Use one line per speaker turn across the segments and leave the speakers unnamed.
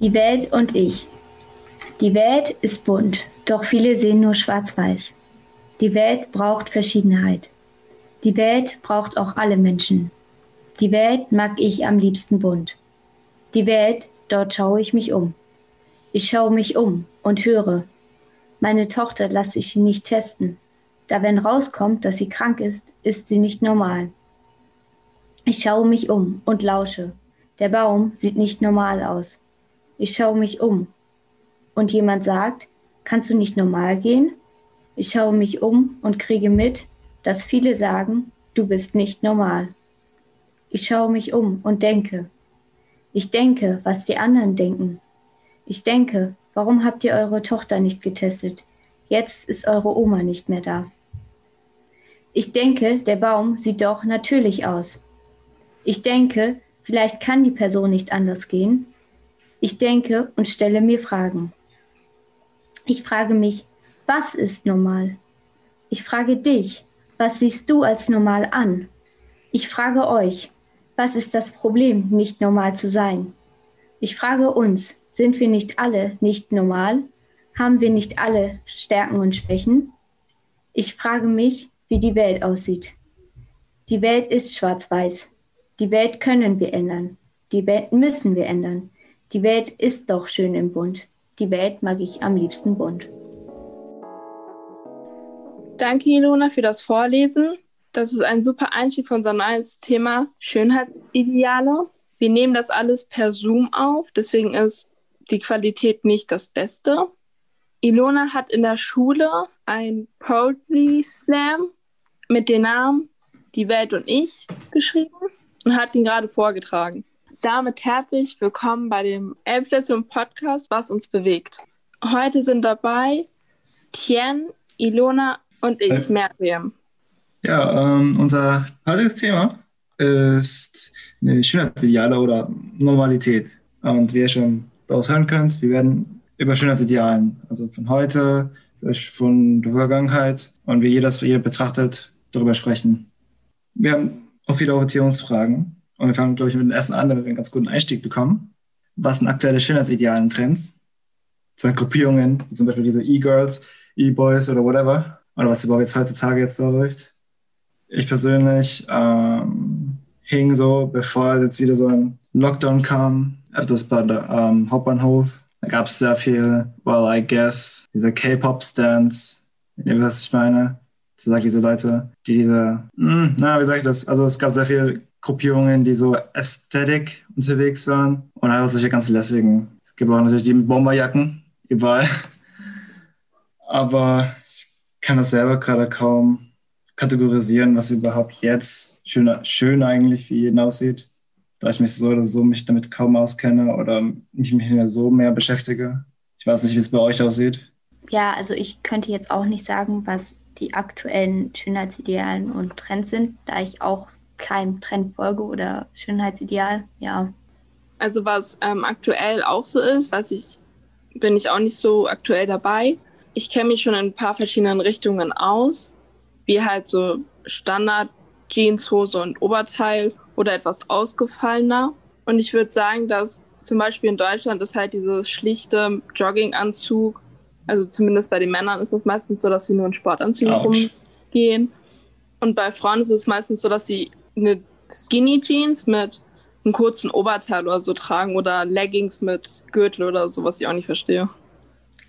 Die Welt und ich. Die Welt ist bunt, doch viele sehen nur schwarz-weiß. Die Welt braucht Verschiedenheit. Die Welt braucht auch alle Menschen. Die Welt mag ich am liebsten bunt. Die Welt, dort schaue ich mich um. Ich schaue mich um und höre. Meine Tochter lasse ich nicht testen. Da wenn rauskommt, dass sie krank ist, ist sie nicht normal. Ich schaue mich um und lausche. Der Baum sieht nicht normal aus. Ich schaue mich um. Und jemand sagt, kannst du nicht normal gehen? Ich schaue mich um und kriege mit, dass viele sagen, du bist nicht normal. Ich schaue mich um und denke. Ich denke, was die anderen denken. Ich denke, warum habt ihr eure Tochter nicht getestet? Jetzt ist eure Oma nicht mehr da. Ich denke, der Baum sieht doch natürlich aus. Ich denke, vielleicht kann die Person nicht anders gehen. Ich denke und stelle mir Fragen. Ich frage mich, was ist normal? Ich frage dich, was siehst du als normal an? Ich frage euch, was ist das Problem, nicht normal zu sein? Ich frage uns, sind wir nicht alle nicht normal? Haben wir nicht alle Stärken und Schwächen? Ich frage mich, wie die Welt aussieht. Die Welt ist schwarz-weiß. Die Welt können wir ändern. Die Welt müssen wir ändern. Die Welt ist doch schön im Bund. Die Welt mag ich am liebsten bunt.
Danke, Ilona, für das Vorlesen. Das ist ein super Einstieg für unser neues Thema Schönheitsideale. Wir nehmen das alles per Zoom auf, deswegen ist die Qualität nicht das Beste. Ilona hat in der Schule ein Poetry Slam mit dem Namen Die Welt und ich geschrieben und hat ihn gerade vorgetragen. Damit herzlich willkommen bei dem Elbstation Podcast, was uns bewegt. Heute sind dabei Tien, Ilona und ich. Miriam.
Ja, ähm, unser heutiges Thema ist Schönheitsideale oder Normalität. Und wie ihr schon daraus hören könnt, wir werden über Schönheitsidealen, also von heute, von der Vergangenheit und wie jeder das für ihr betrachtet, darüber sprechen. Wir haben auch viele Orientierungsfragen und wir fangen, glaube ich, mit dem ersten an, damit wir einen ganz guten Einstieg bekommen. Was sind aktuelle Schönheitsidealen Trends? Zwei Gruppierungen, wie zum Beispiel diese E-Girls, E-Boys oder whatever oder was überhaupt jetzt heutzutage jetzt da läuft. Ich persönlich ähm, hing so, bevor jetzt wieder so ein Lockdown kam, etwas bei der ähm, Hauptbahnhof. Da gab es sehr viel, well, I guess, diese K-Pop-Stands, ihr was ich meine. So sage diese Leute, die diese, mh, hm, na, wie sage ich das? Also es gab sehr viele Gruppierungen, die so Ästhetik unterwegs waren und einfach solche ganz lässigen. Es gibt auch natürlich die Bomberjacken überall. Aber ich kann das selber gerade kaum kategorisieren, was überhaupt jetzt schön, schön eigentlich für jeden aussieht, da ich mich so oder so mich damit kaum auskenne oder mich nicht mehr so mehr beschäftige. Ich weiß nicht, wie es bei euch aussieht.
Ja, also ich könnte jetzt auch nicht sagen, was die aktuellen Schönheitsidealen und Trends sind, da ich auch keinem Trend folge oder Schönheitsideal, ja.
Also was ähm, aktuell auch so ist, was ich bin ich auch nicht so aktuell dabei, ich kenne mich schon in ein paar verschiedenen Richtungen aus, wie halt so Standard Jeans, Hose und Oberteil oder etwas ausgefallener. Und ich würde sagen, dass zum Beispiel in Deutschland ist halt dieses schlichte Jogginganzug, also zumindest bei den Männern ist es meistens so, dass sie nur in Sportanzügen Ouch. rumgehen. Und bei Frauen ist es meistens so, dass sie eine Skinny Jeans mit einem kurzen Oberteil oder so tragen oder Leggings mit Gürtel oder so, was ich auch nicht verstehe.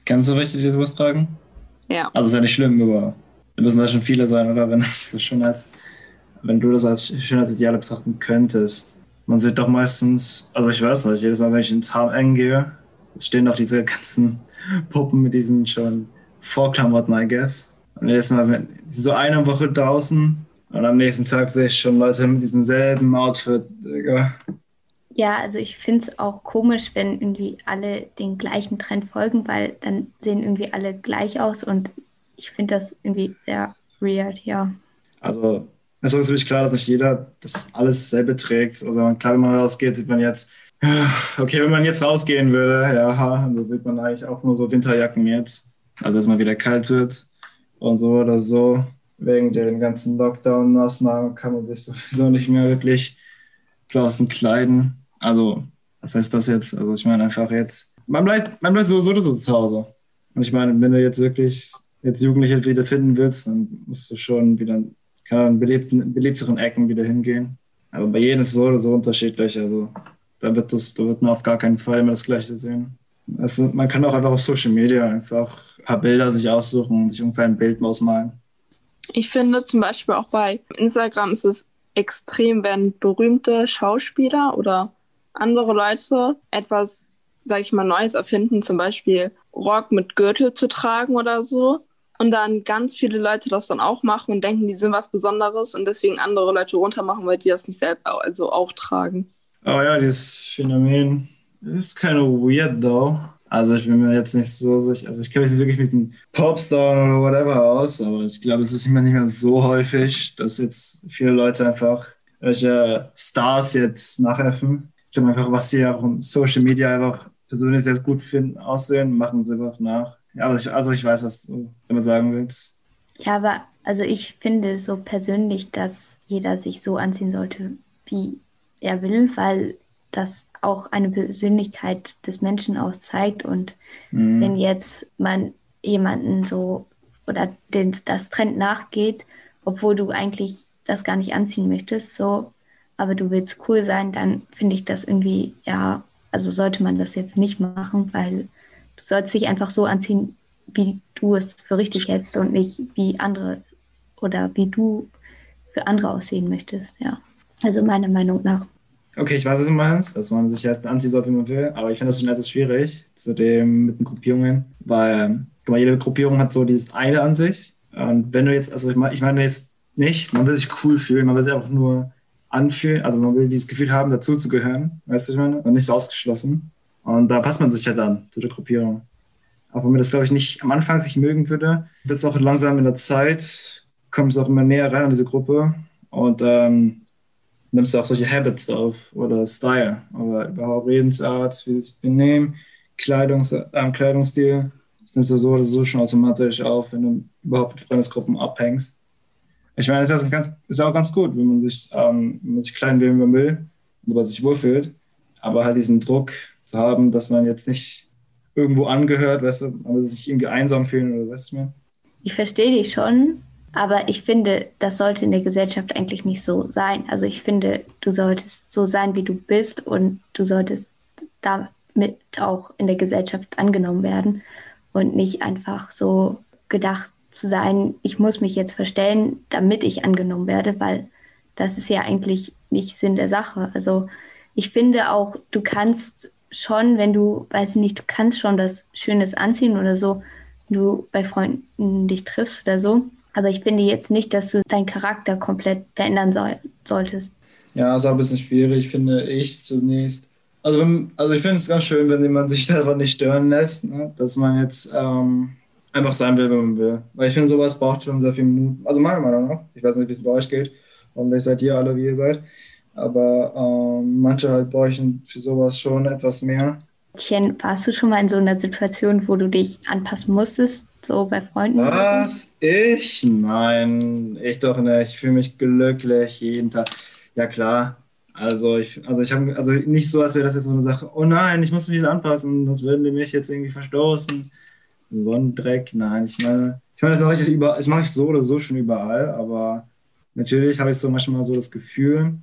Kennst du welche, die sowas tragen?
Ja.
Also ist ja nicht schlimm, aber wir müssen da schon viele sein, oder? Wenn, das schon als, wenn du das als Schönheitsideale betrachten könntest. Man sieht doch meistens, also ich weiß nicht, jedes Mal, wenn ich ins HM gehe, stehen doch diese ganzen Puppen mit diesen schon Vorklamotten, I guess. Und jedes Mal, wenn, so eine Woche draußen und am nächsten Tag sehe ich schon Leute mit diesem selben Outfit. Digga.
Ja, also ich finde es auch komisch, wenn irgendwie alle den gleichen Trend folgen, weil dann sehen irgendwie alle gleich aus und ich finde das irgendwie sehr weird, ja.
Also es ist natürlich klar, dass nicht jeder das alles selber trägt. Also klar, wenn man rausgeht, sieht man jetzt, okay, wenn man jetzt rausgehen würde, ja, da sieht man eigentlich auch nur so Winterjacken jetzt. Also dass mal wieder kalt wird und so oder so. Wegen den ganzen Lockdown-Maßnahmen kann man sich sowieso nicht mehr wirklich draußen kleiden. Also Was heißt das jetzt? Also ich meine einfach jetzt, man bleibt, man bleibt so, so zu Hause. Und ich meine, wenn du jetzt wirklich jetzt Jugendliche wieder finden willst, dann musst du schon wieder, keine Ahnung, belebten, belebteren Ecken wieder hingehen. Aber bei jedem ist es so oder so unterschiedlich. Also da wird, das, da wird man auf gar keinen Fall immer das Gleiche sehen. Also man kann auch einfach auf Social Media einfach ein paar Bilder sich aussuchen und sich ungefähr ein Bild ausmalen.
Ich finde zum Beispiel auch bei Instagram ist es extrem, wenn berühmte Schauspieler oder andere Leute etwas, sag ich mal, Neues erfinden, zum Beispiel Rock mit Gürtel zu tragen oder so. Und dann ganz viele Leute das dann auch machen und denken, die sind was Besonderes und deswegen andere Leute runtermachen, weil die das nicht selbst also auch tragen.
Oh ja, dieses Phänomen ist kind of weird though. Also ich bin mir jetzt nicht so sicher, also ich kenne mich nicht wirklich mit einem Popstar oder whatever aus, aber ich glaube, es ist immer nicht mehr so häufig, dass jetzt viele Leute einfach welche Stars jetzt nachhelfen. Ich glaube einfach, was sie auf Social Media einfach persönlich sehr gut finden, aussehen, machen sie einfach nach. Ja, aber ich, also ich weiß, was du damit sagen willst.
Ja, aber also ich finde so persönlich, dass jeder sich so anziehen sollte, wie er will, weil das auch eine Persönlichkeit des Menschen auszeigt. Und mhm. wenn jetzt man jemanden so oder den, das Trend nachgeht, obwohl du eigentlich das gar nicht anziehen möchtest, so, aber du willst cool sein, dann finde ich das irgendwie, ja, also sollte man das jetzt nicht machen, weil du sollst dich einfach so anziehen, wie du es für richtig hältst und nicht wie andere oder wie du für andere aussehen möchtest, ja. Also meiner Meinung nach.
Okay, ich weiß, was du meinst, dass man sich halt anziehen soll, wie man will, aber ich finde das schon etwas schwierig, zu dem mit den Gruppierungen, weil guck mal, jede Gruppierung hat so dieses eine an sich. Und wenn du jetzt, also ich meine, ich meine jetzt nicht, man will sich cool fühlen, man will sich einfach nur anfühlen, also man will dieses Gefühl haben, dazu zu gehören, weißt du, ich meine, und nicht so ausgeschlossen. Und da passt man sich ja dann zu der Gruppierung. Auch wenn man das, glaube ich, nicht am Anfang sich mögen würde, wird es auch langsam in der Zeit, kommt es auch immer näher rein an diese Gruppe. Und ähm, nimmst du auch solche Habits auf oder Style oder überhaupt Redensart, wie sie sich benehmen, Kleidungs äh, Kleidungsstil. Das nimmst du so oder so schon automatisch auf, wenn du überhaupt mit Freundesgruppen abhängst. Ich meine, es ist, ist auch ganz gut, wenn man sich, ähm, wenn man sich klein man will aber sich wohlfühlt. Aber halt diesen Druck zu haben, dass man jetzt nicht irgendwo angehört, weißt du, will sich irgendwie einsam fühlen oder weißt du mir?
Ich verstehe dich schon, aber ich finde, das sollte in der Gesellschaft eigentlich nicht so sein. Also ich finde, du solltest so sein, wie du bist und du solltest damit auch in der Gesellschaft angenommen werden und nicht einfach so gedacht zu sein, ich muss mich jetzt verstellen, damit ich angenommen werde, weil das ist ja eigentlich nicht Sinn der Sache. Also ich finde auch, du kannst schon, wenn du, weiß ich nicht, du kannst schon das Schönes anziehen oder so, du bei Freunden dich triffst oder so, aber ich finde jetzt nicht, dass du deinen Charakter komplett verändern soll, solltest.
Ja, ist auch ein bisschen schwierig, finde ich zunächst. Also, also ich finde es ganz schön, wenn man sich einfach nicht stören lässt, ne? dass man jetzt ähm, einfach sein will, wenn man will. Weil ich finde, sowas braucht schon sehr viel Mut. Also meiner Meinung nach. Ich weiß nicht, wie es bei euch geht. Und vielleicht seid ihr alle, wie ihr seid. Aber ähm, manche halt bräuchten für sowas schon etwas mehr.
Tien, warst du schon mal in so einer Situation, wo du dich anpassen musstest, so bei Freunden?
Was? Ich? Nein, ich doch nicht. Ich fühle mich glücklich jeden Tag. Ja klar. Also ich, also ich habe, also nicht so, als wäre das jetzt so eine Sache. Oh nein, ich muss mich anpassen, sonst würden die mich jetzt irgendwie verstoßen. So ein Dreck. Nein, ich meine, ich meine, das mache ich, über, das mache ich so oder so schon überall, aber natürlich habe ich so manchmal so das Gefühl,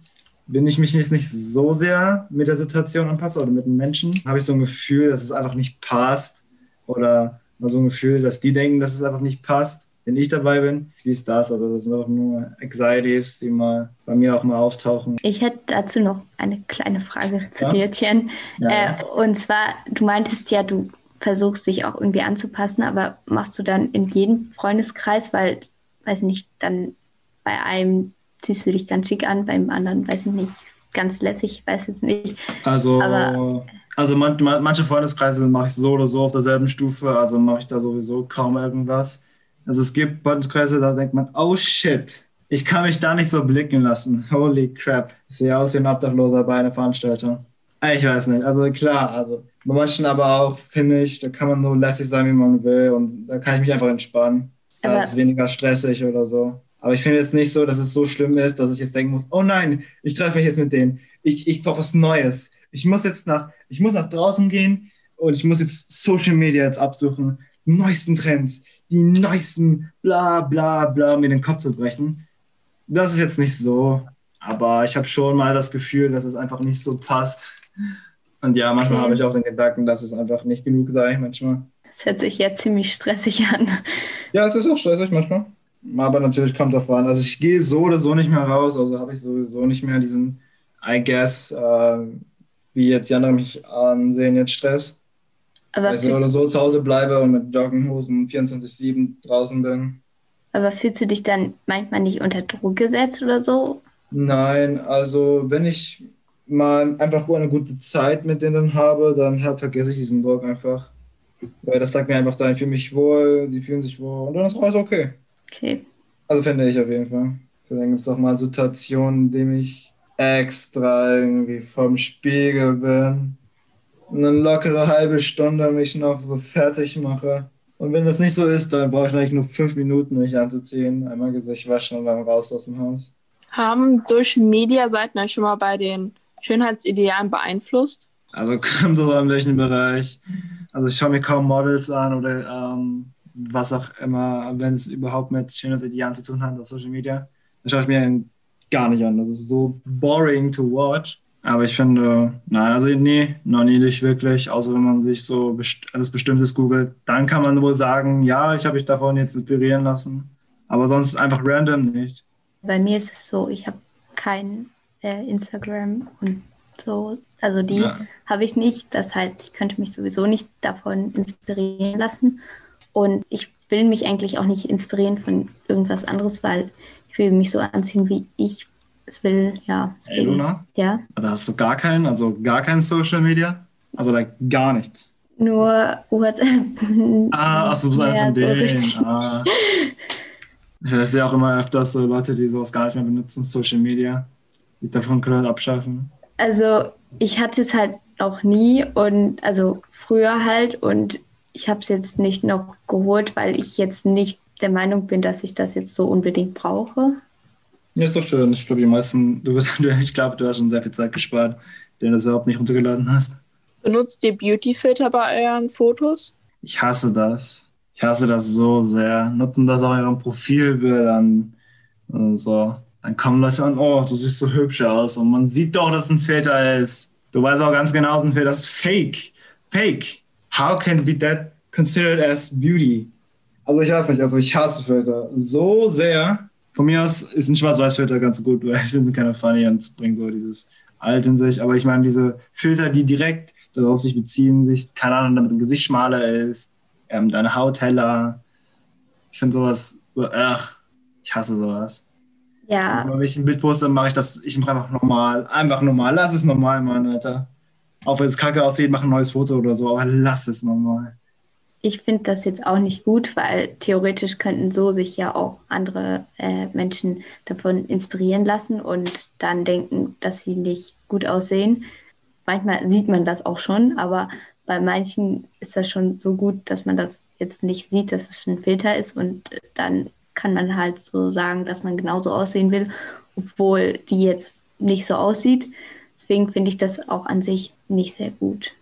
wenn ich mich jetzt nicht so sehr mit der Situation anpasse oder mit den Menschen, habe ich so ein Gefühl, dass es einfach nicht passt oder so ein Gefühl, dass die denken, dass es einfach nicht passt, wenn ich dabei bin. Wie ist das? Also das sind auch nur Anxieties, die mal bei mir auch mal auftauchen.
Ich hätte dazu noch eine kleine Frage zu ja? dir, Tien. Ja. Äh, und zwar, du meintest ja, du versuchst dich auch irgendwie anzupassen, aber machst du dann in jedem Freundeskreis, weil, weiß nicht, dann bei einem ziehst du dich ganz schick an, beim anderen, weiß ich nicht, ganz lässig, weiß jetzt nicht.
Also, Aber, also man, man, manche Freundeskreise mache ich so oder so auf derselben Stufe, also mache ich da sowieso kaum irgendwas. Also es gibt Freundeskreise, da denkt man, oh shit, ich kann mich da nicht so blicken lassen. Holy crap. Ich sehe aus wie ein Obdachloser bei einer Veranstaltung. Ich weiß nicht. Also klar, also bei manchen aber auch, finde ich, da kann man so lässig sein, wie man will und da kann ich mich einfach entspannen. Da ist weniger stressig oder so. Aber ich finde jetzt nicht so, dass es so schlimm ist, dass ich jetzt denken muss, oh nein, ich treffe mich jetzt mit denen. Ich, ich brauche was Neues. ich muss jetzt nach, ich muss nach draußen gehen und ich muss jetzt Social Media jetzt absuchen, die neuesten Trends, die neuesten bla bla bla mir den Kopf zu brechen. Das ist jetzt nicht so, aber ich habe schon mal das Gefühl, dass es einfach nicht so passt. Und ja, manchmal okay. habe ich auch den Gedanken, dass es einfach nicht genug sei, manchmal.
Das hört sich ja ziemlich stressig an.
Ja, es ist auch stressig manchmal. Aber natürlich kommt darauf an. Also ich gehe so oder so nicht mehr raus, also habe ich sowieso nicht mehr diesen, I guess, äh, wie jetzt die anderen mich ansehen, jetzt Stress. Aber Weil ich so oder so zu Hause bleibe und mit Joggenhosen 24-7 draußen bin.
Aber fühlst du dich dann manchmal nicht unter Druck gesetzt oder so?
Nein, also wenn ich mal einfach eine gute Zeit mit denen habe, dann vergesse ich diesen Druck einfach. Weil das sagt mir einfach, da ich fühle mich wohl, die fühlen sich wohl und dann ist alles okay.
Okay.
Also finde ich auf jeden Fall. Dann gibt es auch mal Situationen, in denen ich extra irgendwie vom Spiegel bin eine lockere halbe Stunde mich noch so fertig mache. Und wenn das nicht so ist, dann brauche ich eigentlich nur fünf Minuten, mich anzuziehen, einmal Gesicht waschen und dann raus aus dem Haus.
Haben Social Media Seiten euch schon mal bei den Schönheitsidealen beeinflusst?
Also kommt drauf an welchen Bereich. Also ich schaue mir kaum Models an oder ähm, was auch immer, wenn es überhaupt mit Schönheitsidealen zu tun hat auf Social Media. Dann schaue ich mir gar nicht an. Das ist so boring to watch. Aber ich finde, nein, also nee, noch nie nicht wirklich, außer wenn man sich so best alles Bestimmtes googelt. Dann kann man wohl sagen, ja, ich habe mich davon jetzt inspirieren lassen. Aber sonst einfach random nicht.
Bei mir ist es so, ich habe kein äh, Instagram und so. Also die ja. habe ich nicht. Das heißt, ich könnte mich sowieso nicht davon inspirieren lassen. Und ich will mich eigentlich auch nicht inspirieren von irgendwas anderes, weil ich will mich so anziehen, wie ich es will, ja.
Hey, Luna?
Ja.
Da hast du gar keinen, also gar kein Social Media? Also like, gar nichts.
Nur WhatsApp.
Ah, ach, du bist einer von denen. So ah. Ich sehe auch immer öfters so Leute, die sowas gar nicht mehr benutzen, Social Media, die davon können abschaffen.
Also ich hatte es halt auch nie und also früher halt und ich habe es jetzt nicht noch geholt, weil ich jetzt nicht der Meinung bin, dass ich das jetzt so unbedingt brauche.
Ja, ist doch schön. Ich glaube, die meisten, du, ich glaube, du hast schon sehr viel Zeit gespart, den du überhaupt nicht runtergeladen hast.
Benutzt ihr Beauty-Filter bei euren Fotos?
Ich hasse das. Ich hasse das so sehr. Nutzen das auch in ihrem Profilbildern und so. Dann kommen Leute an, oh, du siehst so hübsch aus. Und man sieht doch, dass es ein Filter ist. Du weißt auch ganz genau, dass ein Filter ist fake. Fake. How can be that considered as beauty? Also ich weiß nicht, also ich hasse Filter so sehr. Von mir aus ist ein Schwarz-Weiß-Filter ganz gut, weil ich finde keine funny und es bringt so dieses Alt in sich. Aber ich meine, diese Filter, die direkt darauf sich beziehen, sich, keine Ahnung, damit ein Gesicht schmaler ist, ähm, deine Haut heller. Ich finde sowas, so, ach, ich hasse sowas.
Ja.
Und wenn ich ein Bild poste, mache ich das, ich mache einfach normal. Einfach normal. Lass es normal, Mann, Alter. Auch wenn es kacke aussieht, mach ein neues Foto oder so, aber lass es normal
ich finde das jetzt auch nicht gut, weil theoretisch könnten so sich ja auch andere äh, Menschen davon inspirieren lassen und dann denken, dass sie nicht gut aussehen. Manchmal sieht man das auch schon, aber bei manchen ist das schon so gut, dass man das jetzt nicht sieht, dass es ein Filter ist und dann kann man halt so sagen, dass man genauso aussehen will, obwohl die jetzt nicht so aussieht. Deswegen finde ich das auch an sich nicht sehr gut.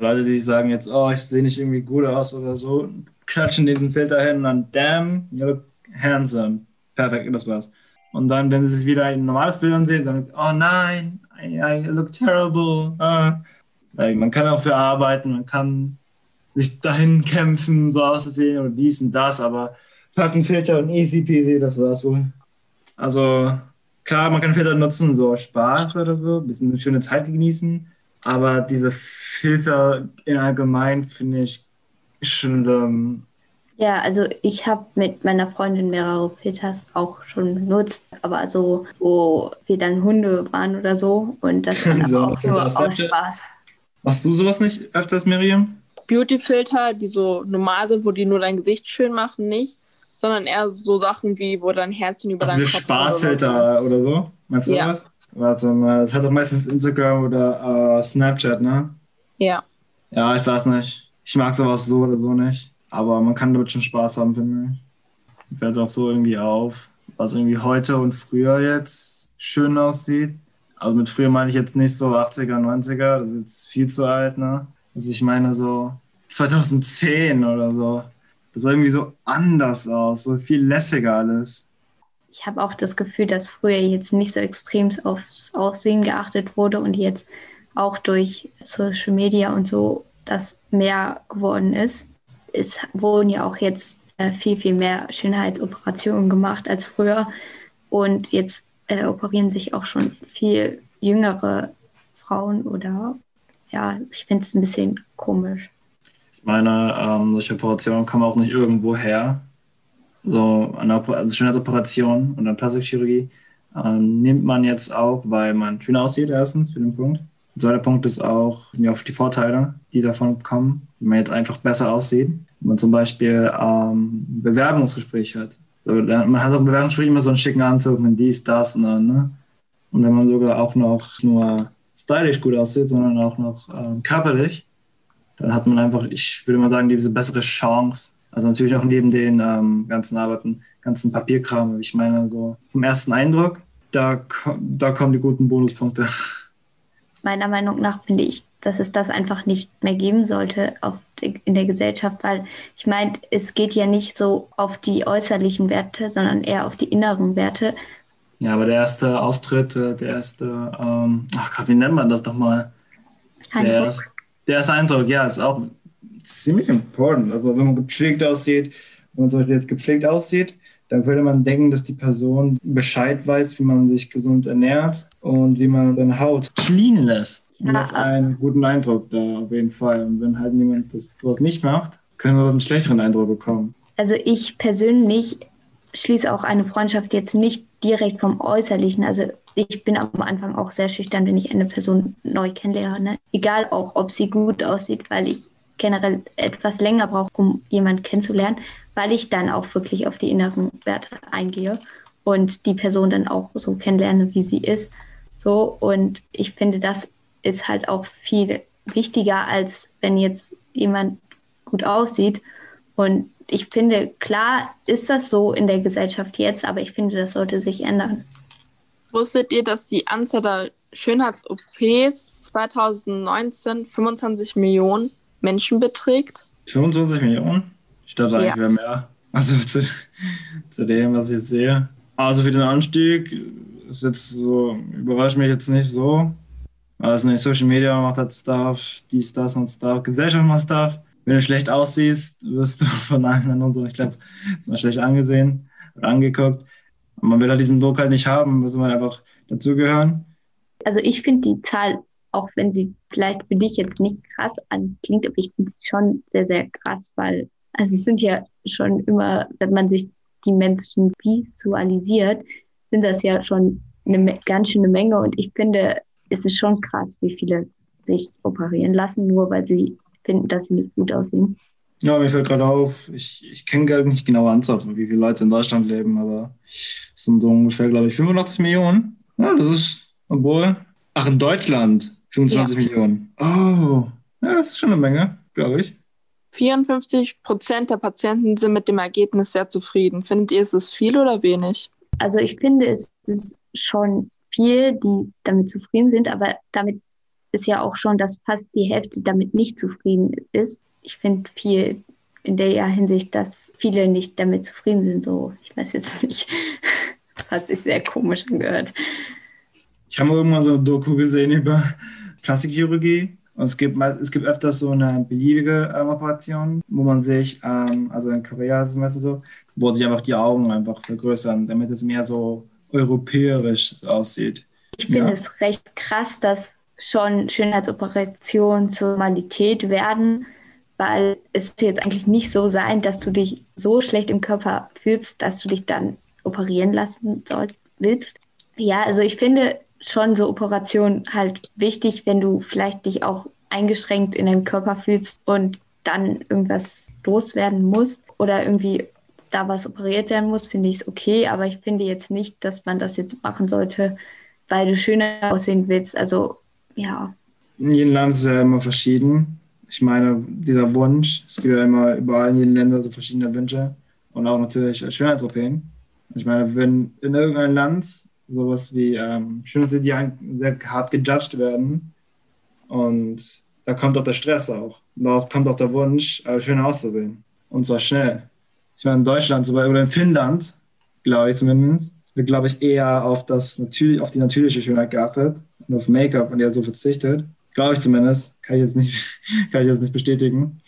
Leute, die sagen jetzt, oh, ich sehe nicht irgendwie gut aus oder so, klatschen diesen Filter hin und dann, damn, you look handsome. Perfekt, das war's. Und dann, wenn sie sich wieder ein normales Bild ansehen, dann, oh nein, I, I look terrible. Ah. Man kann auch für arbeiten, man kann sich dahin kämpfen, so auszusehen oder dies und das, aber packen Filter und easy peasy, das war's wohl. Also, klar, man kann Filter nutzen, so Spaß oder so, ein bisschen eine schöne Zeit genießen, aber diese Filter allgemein finde ich schlimm.
Ja, also ich habe mit meiner Freundin mehrere Filters auch schon benutzt, aber so, wo wir dann Hunde waren oder so und das dann so, aber auch nur aus Spaß.
Machst du sowas nicht öfters, Miriam?
Beauty-Filter, die so normal sind, wo die nur dein Gesicht schön machen, nicht, sondern eher so Sachen wie, wo dein Herzchen über also deinen
Kopf Spaßfilter oder so. oder so? Meinst du ja. was? Warte mal, das hat doch meistens Instagram oder uh, Snapchat, ne?
Ja.
Ja, ich weiß nicht. Ich mag sowas so oder so nicht. Aber man kann damit schon Spaß haben, finde ich. Fällt auch so irgendwie auf, was irgendwie heute und früher jetzt schön aussieht. Also mit früher meine ich jetzt nicht so 80er, 90er, das ist jetzt viel zu alt, ne? Also ich meine so 2010 oder so. Das sah irgendwie so anders aus, so viel lässiger alles.
Ich habe auch das Gefühl, dass früher jetzt nicht so extrem aufs Aussehen geachtet wurde und jetzt auch durch Social Media und so das mehr geworden ist. Es wurden ja auch jetzt äh, viel, viel mehr Schönheitsoperationen gemacht als früher. Und jetzt äh, operieren sich auch schon viel jüngere Frauen oder ja, ich finde es ein bisschen komisch.
Ich meine, ähm, solche Operationen kommen auch nicht irgendwo her. So eine also Schönheitsoperation und dann Plastikchirurgie ähm, nimmt man jetzt auch, weil man schön aussieht, erstens für den Punkt. Und zweiter Punkt ist auch, sind ja auch die Vorteile, die davon kommen, wenn man jetzt einfach besser aussieht. Wenn man zum Beispiel ähm, ein Bewerbungsgespräch hat. So, man hat auch ein Bewerbungsgespräch immer so einen schicken Anzug und dies, das und dann, ne? Und wenn man sogar auch noch nur stylisch gut aussieht, sondern auch noch ähm, körperlich, dann hat man einfach, ich würde mal sagen, diese bessere Chance. Also natürlich auch neben den ähm, ganzen Arbeiten, ganzen Papierkram. Ich meine, so vom ersten Eindruck, da, da kommen die guten Bonuspunkte.
Meiner Meinung nach finde ich, dass es das einfach nicht mehr geben sollte die, in der Gesellschaft, weil ich meine, es geht ja nicht so auf die äußerlichen Werte, sondern eher auf die inneren Werte.
Ja, aber der erste Auftritt, äh, der erste, ähm, ach Gott, wie nennt man das doch mal? Der, erste, der erste Eindruck, ja, ist auch ziemlich important. Also wenn man gepflegt aussieht, wenn man zum Beispiel jetzt gepflegt aussieht, dann würde man denken, dass die Person Bescheid weiß, wie man sich gesund ernährt und wie man seine Haut clean lässt. Und das ist einen guten Eindruck da auf jeden Fall. Und wenn halt jemand das sowas nicht macht, können wir einen schlechteren Eindruck bekommen.
Also ich persönlich schließe auch eine Freundschaft jetzt nicht direkt vom Äußerlichen. Also ich bin am Anfang auch sehr schüchtern, wenn ich eine Person neu kennenlerne. Egal auch, ob sie gut aussieht, weil ich generell etwas länger brauche, um jemanden kennenzulernen, weil ich dann auch wirklich auf die inneren Werte eingehe und die Person dann auch so kennenlerne, wie sie ist. So, und ich finde, das ist halt auch viel wichtiger, als wenn jetzt jemand gut aussieht. Und ich finde, klar ist das so in der Gesellschaft jetzt, aber ich finde, das sollte sich ändern.
Wusstet ihr, dass die Anzahl der Schönheits-OPs 2019 25 Millionen Menschen beträgt?
25 Millionen? Ich dachte eigentlich, ja. wäre mehr. Also zu, zu dem, was ich jetzt sehe. Also für den Anstieg ist jetzt so, überrascht mich jetzt nicht so. Also nicht Social Media macht halt Stuff, dies, das und Stuff, Gesellschaft macht Stuff. Wenn du schlecht aussiehst, wirst du von allen und so, ich glaube, ist mal schlecht angesehen oder angeguckt. Und man will halt diesen Druck halt nicht haben, muss man einfach dazugehören.
Also ich finde die Zahl, auch wenn sie vielleicht für dich jetzt nicht krass anklingt, aber ich finde es schon sehr, sehr krass, weil also es sind ja schon immer, wenn man sich die Menschen visualisiert, sind das ja schon eine ganz schöne Menge. Und ich finde, es ist schon krass, wie viele sich operieren lassen, nur weil sie finden, dass sie nicht gut aussehen.
Ja, mir fällt gerade auf, ich, ich kenne gar nicht genaue Anzahl, wie viele Leute in Deutschland leben, aber es sind so ungefähr, glaube ich, 85 Millionen. Ja, das ist, obwohl, ach, in Deutschland 25 ja. Millionen. Oh, ja, das ist schon eine Menge, glaube ich.
54 Prozent der Patienten sind mit dem Ergebnis sehr zufrieden. Findet ihr, ist es viel oder wenig?
Also ich finde, es ist schon viel, die damit zufrieden sind, aber damit ist ja auch schon, dass fast die Hälfte damit nicht zufrieden ist. Ich finde viel in der Hinsicht, dass viele nicht damit zufrieden sind. So, ich weiß jetzt nicht. Das hat sich sehr komisch angehört.
Ich habe irgendwann so eine Doku gesehen über Plastikchirurgie und es gibt, es gibt öfters so eine beliebige ähm, Operation, wo man sich, ähm, also in Korea ist es meistens so, wo sich einfach die Augen einfach vergrößern, damit es mehr so europäisch aussieht.
Ich finde ja. es recht krass, dass schon Schönheitsoperationen zur Normalität werden, weil es jetzt eigentlich nicht so sein, dass du dich so schlecht im Körper fühlst, dass du dich dann operieren lassen soll, willst. Ja, also ich finde, schon so Operationen halt wichtig, wenn du vielleicht dich auch eingeschränkt in deinem Körper fühlst und dann irgendwas loswerden musst oder irgendwie da was operiert werden muss, finde ich es okay. Aber ich finde jetzt nicht, dass man das jetzt machen sollte, weil du schöner aussehen willst. Also ja.
In jedem Land ist es ja immer verschieden. Ich meine, dieser Wunsch, es gibt ja immer überall in jedem Länder so verschiedene Wünsche und auch natürlich Schönheits-OPen. Ich meine, wenn in irgendeinem Land sowas wie ähm, Schönheitsidealen sehr hart gejudged werden. Und da kommt auch der Stress auch. Da kommt auch der Wunsch, äh, schön auszusehen. Und zwar schnell. Ich meine, in Deutschland oder in Finnland, glaube ich zumindest, wird, glaube ich, eher auf, das natürlich, auf die natürliche Schönheit geachtet und auf Make-up und ja so verzichtet. Glaube ich zumindest. Kann ich jetzt nicht, kann ich jetzt nicht bestätigen.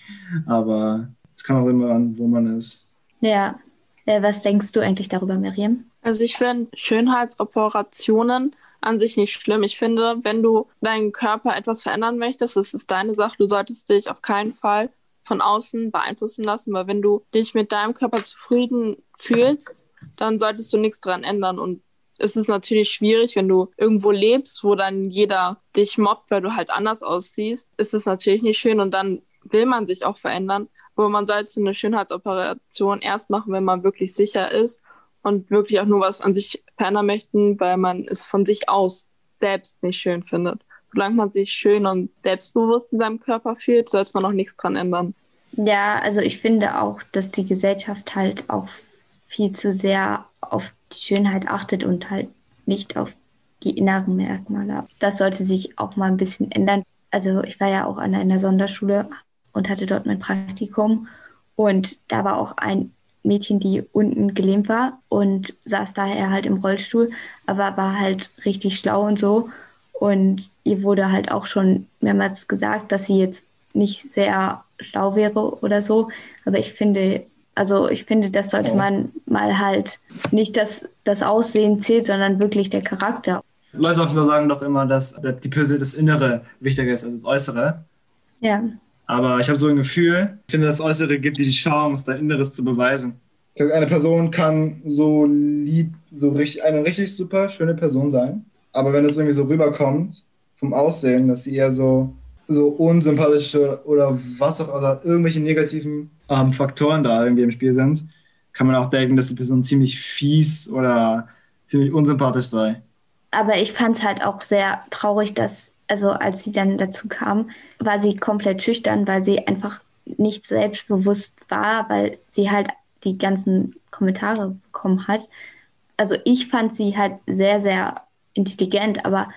Aber es kann auch immer an, wo man ist.
Ja. Äh, was denkst du eigentlich darüber, Miriam?
Also ich finde Schönheitsoperationen an sich nicht schlimm. Ich finde, wenn du deinen Körper etwas verändern möchtest, das ist deine Sache. Du solltest dich auf keinen Fall von außen beeinflussen lassen, weil wenn du dich mit deinem Körper zufrieden fühlst, dann solltest du nichts dran ändern. Und es ist natürlich schwierig, wenn du irgendwo lebst, wo dann jeder dich mobbt, weil du halt anders aussiehst, ist es natürlich nicht schön und dann will man sich auch verändern. Aber man sollte eine Schönheitsoperation erst machen, wenn man wirklich sicher ist und wirklich auch nur was an sich verändern möchten, weil man es von sich aus selbst nicht schön findet. Solange man sich schön und selbstbewusst in seinem Körper fühlt, sollte man auch nichts dran ändern.
Ja, also ich finde auch, dass die Gesellschaft halt auch viel zu sehr auf die Schönheit achtet und halt nicht auf die inneren Merkmale. Das sollte sich auch mal ein bisschen ändern. Also ich war ja auch an einer Sonderschule und hatte dort mein Praktikum und da war auch ein Mädchen, die unten gelähmt war und saß daher halt im Rollstuhl, aber war halt richtig schlau und so. Und ihr wurde halt auch schon mehrmals gesagt, dass sie jetzt nicht sehr schlau wäre oder so. Aber ich finde, also ich finde, das sollte man mal halt nicht das, das Aussehen zählt, sondern wirklich der Charakter.
Leute sagen doch immer, dass die Person das Innere wichtiger ist als das Äußere.
Ja.
Aber ich habe so ein Gefühl, ich finde, das Äußere gibt dir die Chance, dein Inneres zu beweisen. Eine Person kann so lieb, so richtig, eine richtig super schöne Person sein. Aber wenn es irgendwie so rüberkommt, vom Aussehen, dass sie eher so, so unsympathisch oder, oder was auch immer, irgendwelche negativen ähm, Faktoren da irgendwie im Spiel sind, kann man auch denken, dass die Person ziemlich fies oder ziemlich unsympathisch sei.
Aber ich fand es halt auch sehr traurig, dass, also als sie dann dazu kam, war sie komplett schüchtern, weil sie einfach nicht selbstbewusst war, weil sie halt die ganzen Kommentare bekommen hat. Also ich fand sie halt sehr, sehr intelligent, aber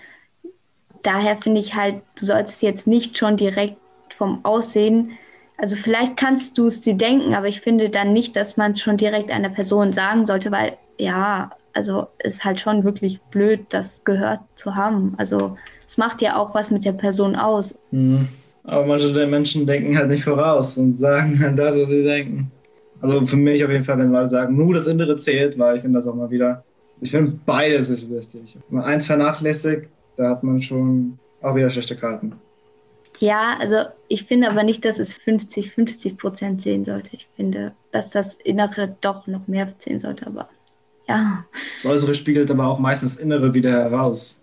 daher finde ich halt, du sollst jetzt nicht schon direkt vom Aussehen also vielleicht kannst du es dir denken, aber ich finde dann nicht, dass man es schon direkt einer Person sagen sollte, weil ja, also ist halt schon wirklich blöd, das gehört zu haben. Also es macht ja auch was mit der Person aus.
Mhm. Aber manche der Menschen denken halt nicht voraus und sagen halt das, was sie denken. Also für mich auf jeden Fall, wenn Leute sagen, nur das Innere zählt, weil ich finde das auch mal wieder. Ich finde beides ist wichtig. Wenn man eins vernachlässigt, da hat man schon auch wieder schlechte Karten.
Ja, also ich finde aber nicht, dass es 50-50 Prozent sehen sollte. Ich finde, dass das Innere doch noch mehr sehen sollte, aber ja.
Das Äußere spiegelt aber auch meistens das Innere wieder heraus.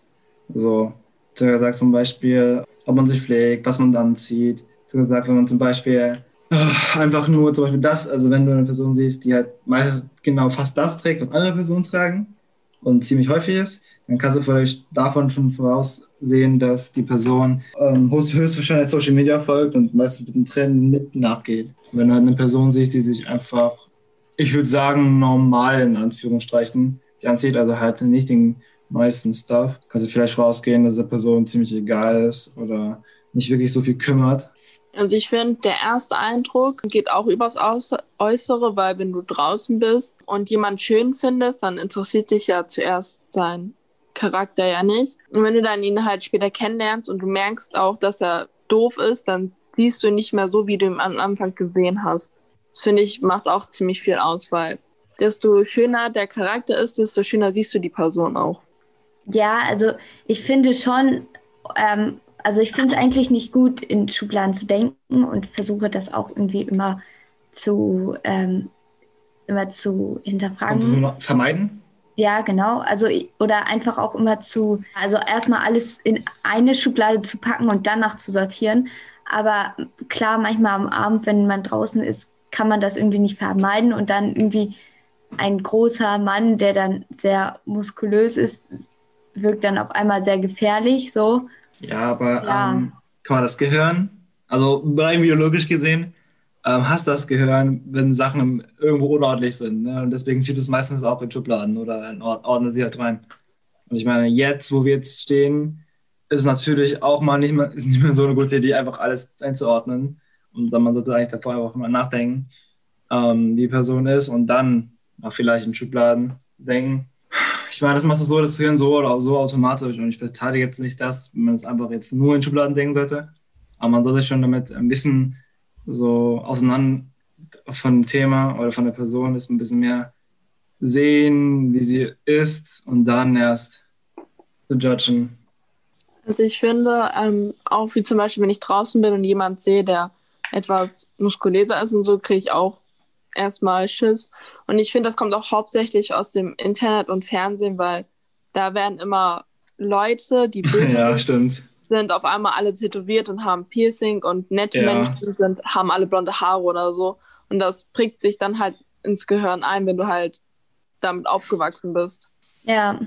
So gesagt zum Beispiel, ob man sich pflegt, was man dann zieht. So gesagt, wenn man zum Beispiel oh, einfach nur zum Beispiel das, also wenn du eine Person siehst, die halt meistens genau fast das trägt, was andere Personen tragen und ziemlich häufig ist, dann kannst du vielleicht davon schon voraussehen, dass die Person ähm, höchstwahrscheinlich Social Media folgt und meistens mit dem Trend mit nachgeht. Wenn du halt eine Person siehst, die sich einfach, ich würde sagen, normal in Anführungsstrichen, die anzieht, also halt nicht den meisten Stuff, kannst du vielleicht rausgehen, dass der Person ziemlich egal ist oder nicht wirklich so viel kümmert.
Also ich finde, der erste Eindruck geht auch übers Äußere, weil wenn du draußen bist und jemand schön findest, dann interessiert dich ja zuerst sein Charakter ja nicht. Und wenn du dann ihn halt später kennenlernst und du merkst auch, dass er doof ist, dann siehst du ihn nicht mehr so, wie du ihn am Anfang gesehen hast. Das finde ich macht auch ziemlich viel aus, weil desto schöner der Charakter ist, desto schöner siehst du die Person auch.
Ja, also ich finde schon, ähm, also ich finde es eigentlich nicht gut, in Schubladen zu denken und versuche das auch irgendwie immer zu, ähm, immer zu hinterfragen.
Und vermeiden?
Ja, genau. Also oder einfach auch immer zu, also erstmal alles in eine Schublade zu packen und danach zu sortieren. Aber klar, manchmal am Abend, wenn man draußen ist, kann man das irgendwie nicht vermeiden und dann irgendwie ein großer Mann, der dann sehr muskulös ist, wirkt dann auf einmal sehr gefährlich. So.
Ja, aber ja. Ähm, kann man das Gehirn, also rein biologisch gesehen, ähm, hast das Gehirn, wenn Sachen irgendwo unordentlich sind. Ne? Und deswegen schiebt es meistens auch in Schubladen oder ordnet sie halt rein. Und ich meine, jetzt, wo wir jetzt stehen, ist natürlich auch mal nicht mehr, ist nicht mehr so eine gute Idee, einfach alles einzuordnen. Und dann man sollte eigentlich davor auch mal nachdenken, ähm, wie die Person ist und dann auch vielleicht in Schubladen denken. Ich meine, das macht es so das Hirn so oder so automatisch und ich verteidige jetzt nicht das, wenn man es einfach jetzt nur in Schubladen denken sollte. Aber man sollte schon damit ein bisschen so auseinander von dem Thema oder von der Person ist ein bisschen mehr sehen, wie sie ist und dann erst zu judgen.
Also ich finde, ähm, auch wie zum Beispiel, wenn ich draußen bin und jemand sehe, der etwas muskulöser ist und so, kriege ich auch erstmal Schiss. Und ich finde, das kommt auch hauptsächlich aus dem Internet und Fernsehen, weil da werden immer Leute, die
böse ja,
sind, sind, auf einmal alle tätowiert und haben Piercing und nette ja. Menschen sind, haben alle blonde Haare oder so. Und das prägt sich dann halt ins Gehirn ein, wenn du halt damit aufgewachsen bist.
Ja.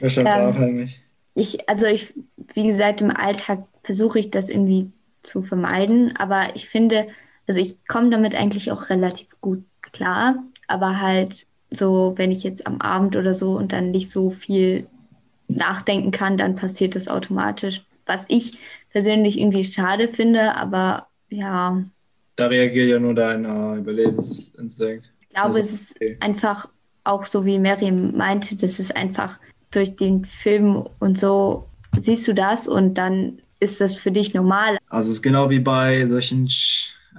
Das stimmt ähm, abhängig.
Ich, also ich, wie gesagt, im Alltag versuche ich das irgendwie zu vermeiden, aber ich finde, also ich komme damit eigentlich auch relativ gut klar, aber halt so, wenn ich jetzt am Abend oder so und dann nicht so viel nachdenken kann, dann passiert das automatisch. Was ich persönlich irgendwie schade finde, aber ja.
Da reagiert ja nur dein uh, Überlebensinstinkt.
Ich glaube, also, es ist okay. einfach auch so, wie Miriam meinte, das ist einfach durch den Film und so siehst du das und dann ist das für dich normal.
Also es ist genau wie bei solchen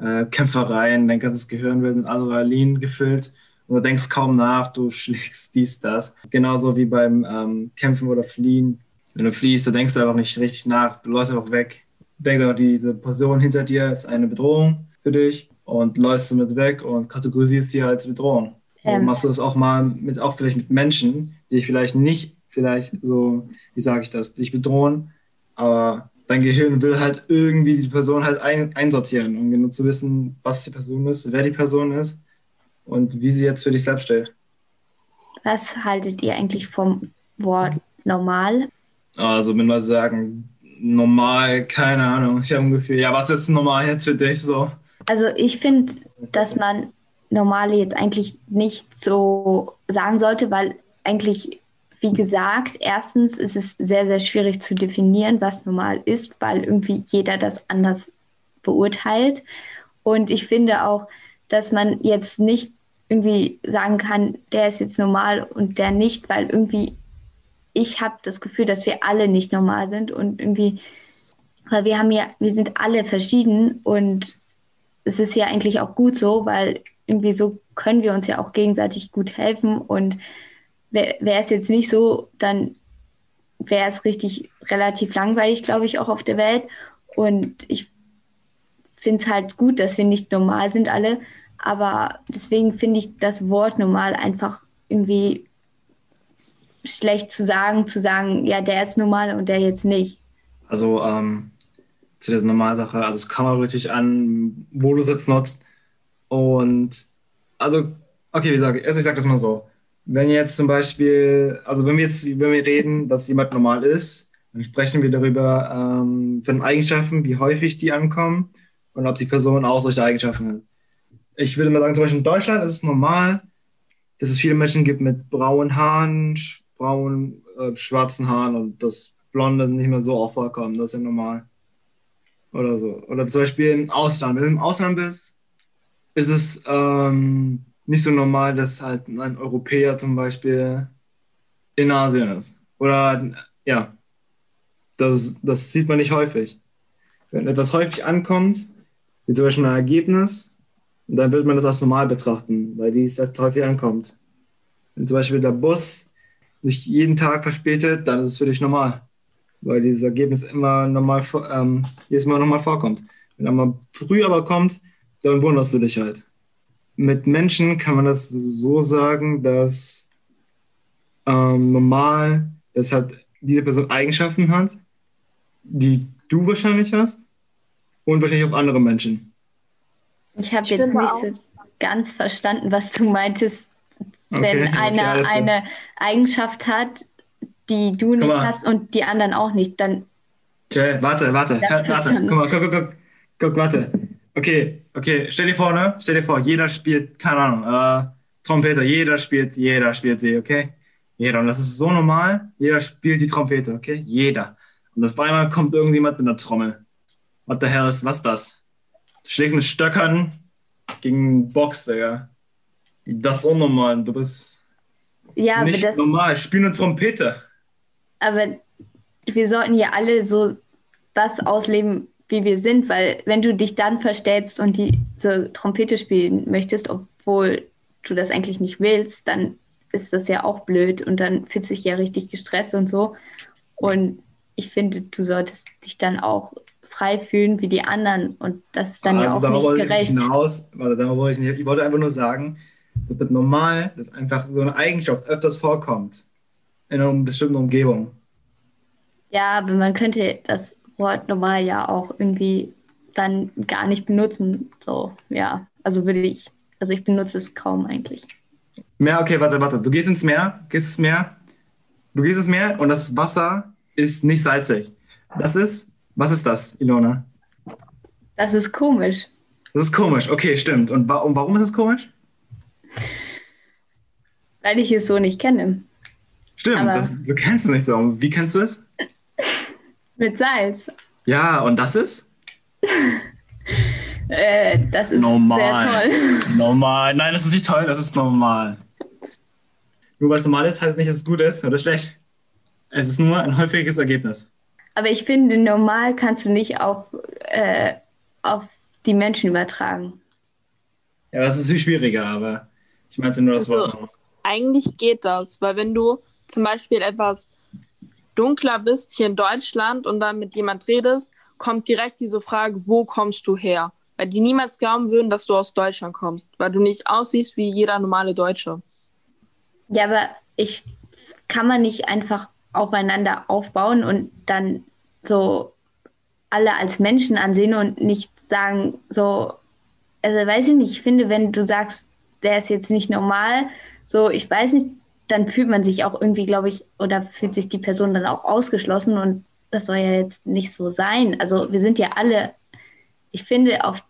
äh, Kämpfereien, dein ganzes Gehirn wird mit Adrenalin gefüllt und du denkst kaum nach, du schlägst dies, das. Genauso wie beim ähm, Kämpfen oder Fliehen. Wenn du fliehst, da denkst du einfach nicht richtig nach, du läufst einfach weg. Du denkst einfach, diese Person hinter dir ist eine Bedrohung für dich und läufst damit weg und kategorisierst sie als Bedrohung. So ähm. machst du das auch mal mit, auch vielleicht mit Menschen, die dich vielleicht nicht, vielleicht so, wie sage ich das, dich bedrohen, aber dein Gehirn will halt irgendwie diese Person halt ein, einsortieren, um genau zu wissen, was die Person ist, wer die Person ist und wie sie jetzt für dich selbst steht.
Was haltet ihr eigentlich vom Wort normal?
Also, wenn wir sagen, normal, keine Ahnung, ich habe ein Gefühl, ja, was ist normal jetzt für dich so?
Also, ich finde, dass man normale jetzt eigentlich nicht so sagen sollte, weil eigentlich wie gesagt, erstens ist es sehr, sehr schwierig zu definieren, was normal ist, weil irgendwie jeder das anders beurteilt. Und ich finde auch, dass man jetzt nicht irgendwie sagen kann, der ist jetzt normal und der nicht, weil irgendwie ich habe das Gefühl, dass wir alle nicht normal sind und irgendwie, weil wir haben ja, wir sind alle verschieden und es ist ja eigentlich auch gut so, weil irgendwie so können wir uns ja auch gegenseitig gut helfen und wäre es jetzt nicht so, dann wäre es richtig relativ langweilig, glaube ich, auch auf der Welt. Und ich finde es halt gut, dass wir nicht normal sind alle. Aber deswegen finde ich das Wort normal einfach irgendwie schlecht zu sagen, zu sagen, ja, der ist normal und der jetzt nicht.
Also ähm, zu dieser Normalsache, also es kommt auch wirklich an, wo du es nutzt. Und also, okay, wie sage ich, also ich sage das mal so wenn jetzt zum Beispiel, also wenn wir jetzt, wenn wir reden, dass jemand normal ist, dann sprechen wir darüber ähm, von Eigenschaften, wie häufig die ankommen und ob die Person auch solche Eigenschaften hat. Ich würde mal sagen, zum Beispiel in Deutschland ist es normal, dass es viele Menschen gibt mit braunen Haaren, braunen, äh, schwarzen Haaren und das Blonde nicht mehr so oft vorkommen. Das ist ja normal. Oder so. Oder zum Beispiel im Ausland. Wenn du im Ausland bist, ist es ähm, nicht so normal, dass halt ein Europäer zum Beispiel in Asien ist. Oder ja, das, das sieht man nicht häufig. Wenn etwas häufig ankommt, wie zum Beispiel ein Ergebnis, dann wird man das als normal betrachten, weil dies halt häufig ankommt. Wenn zum Beispiel der Bus sich jeden Tag verspätet, dann ist es für dich normal, weil dieses Ergebnis immer normal, ähm, jedes Mal normal vorkommt. Wenn er mal früh aber kommt, dann wunderst du dich halt mit Menschen kann man das so sagen, dass ähm, normal, dass halt diese Person Eigenschaften hat, die du wahrscheinlich hast und wahrscheinlich auch andere Menschen.
Ich habe jetzt nicht so ganz verstanden, was du meintest, wenn okay, einer okay, eine Eigenschaft hat, die du nicht hast und die anderen auch nicht, dann.
Okay, warte, warte, warte, guck mal, guck, guck, guck, guck, warte. Okay, okay, stell dir vor, ne? Stell dir vor, jeder spielt, keine Ahnung, äh, Trompeter, jeder spielt, jeder spielt sie, okay? Jeder. Und das ist so normal. Jeder spielt die Trompete, okay? Jeder. Und auf einmal kommt irgendjemand mit einer Trommel. What the hell ist, was ist das? Du schlägst mit Stöckern gegen einen Box, Digga. Das ist unnormal. Du bist
Ja,
nicht
das,
normal. Spiel eine Trompete.
aber wir sollten ja alle so das ausleben, wie wir sind, weil wenn du dich dann verstellst und die so Trompete spielen möchtest, obwohl du das eigentlich nicht willst, dann ist das ja auch blöd und dann fühlst du dich ja richtig gestresst und so. Und ich finde, du solltest dich dann auch frei fühlen wie die anderen und das ist dann ja auch
darauf
nicht
wollte ich
gerecht.
hinaus. Warte, darauf wollte ich nicht. Ich wollte einfach nur sagen, das wird normal, dass einfach so eine Eigenschaft öfters vorkommt. In einer bestimmten Umgebung.
Ja, aber man könnte das Wort normal ja auch irgendwie dann gar nicht benutzen. So, ja. Also würde ich, also ich benutze es kaum eigentlich.
Meer, okay, warte, warte. Du gehst ins Meer, gehst ins Meer, du gehst ins Meer und das Wasser ist nicht salzig. Das ist, was ist das, Ilona?
Das ist komisch.
Das ist komisch, okay, stimmt. Und, wa und warum ist es komisch?
Weil ich es so nicht kenne.
Stimmt, das, du kennst es nicht so. Wie kennst du es?
Mit Salz.
Ja, und das ist?
Äh, das ist
Normal.
sehr toll.
Normal. Nein, das ist nicht toll, das ist normal. Nur weil es normal ist, heißt nicht, dass es gut ist oder schlecht. Es ist nur ein häufiges Ergebnis.
Aber ich finde, normal kannst du nicht auf, äh, auf die Menschen übertragen.
Ja, das ist viel schwieriger, aber ich meinte nur das
Also-
Wort. normal.
Eigentlich geht das, weil wenn du zum Beispiel etwas dunkler bist hier in Deutschland und dann mit jemand redest, kommt direkt diese Frage, wo kommst du her? Weil die niemals glauben würden, dass du aus Deutschland kommst, weil du nicht aussiehst wie jeder normale Deutsche.
Ja, aber ich kann man nicht einfach aufeinander aufbauen und dann so alle als Menschen ansehen und nicht sagen, so, also weiß ich nicht, ich finde, wenn du sagst, der ist jetzt nicht normal, so, ich weiß nicht, dann fühlt man sich auch irgendwie, glaube ich, oder fühlt sich die Person dann auch ausgeschlossen und das soll ja jetzt nicht so sein. Also wir sind ja alle, ich finde, auf,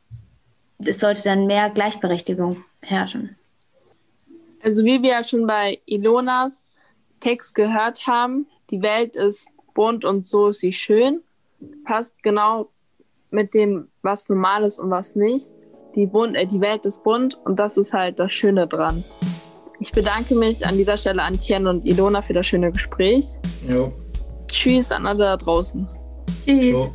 es sollte dann mehr Gleichberechtigung herrschen.
Also wie wir ja schon bei Ilonas Text gehört haben, die Welt ist bunt und so ist sie schön. Passt genau mit dem, was normal ist und was nicht. Die, bunt, äh, die Welt ist bunt und das ist halt das Schöne dran. Ich bedanke mich an dieser Stelle an Tien und Ilona für das schöne Gespräch.
Jo.
Tschüss an alle da draußen.
Tschüss.
So.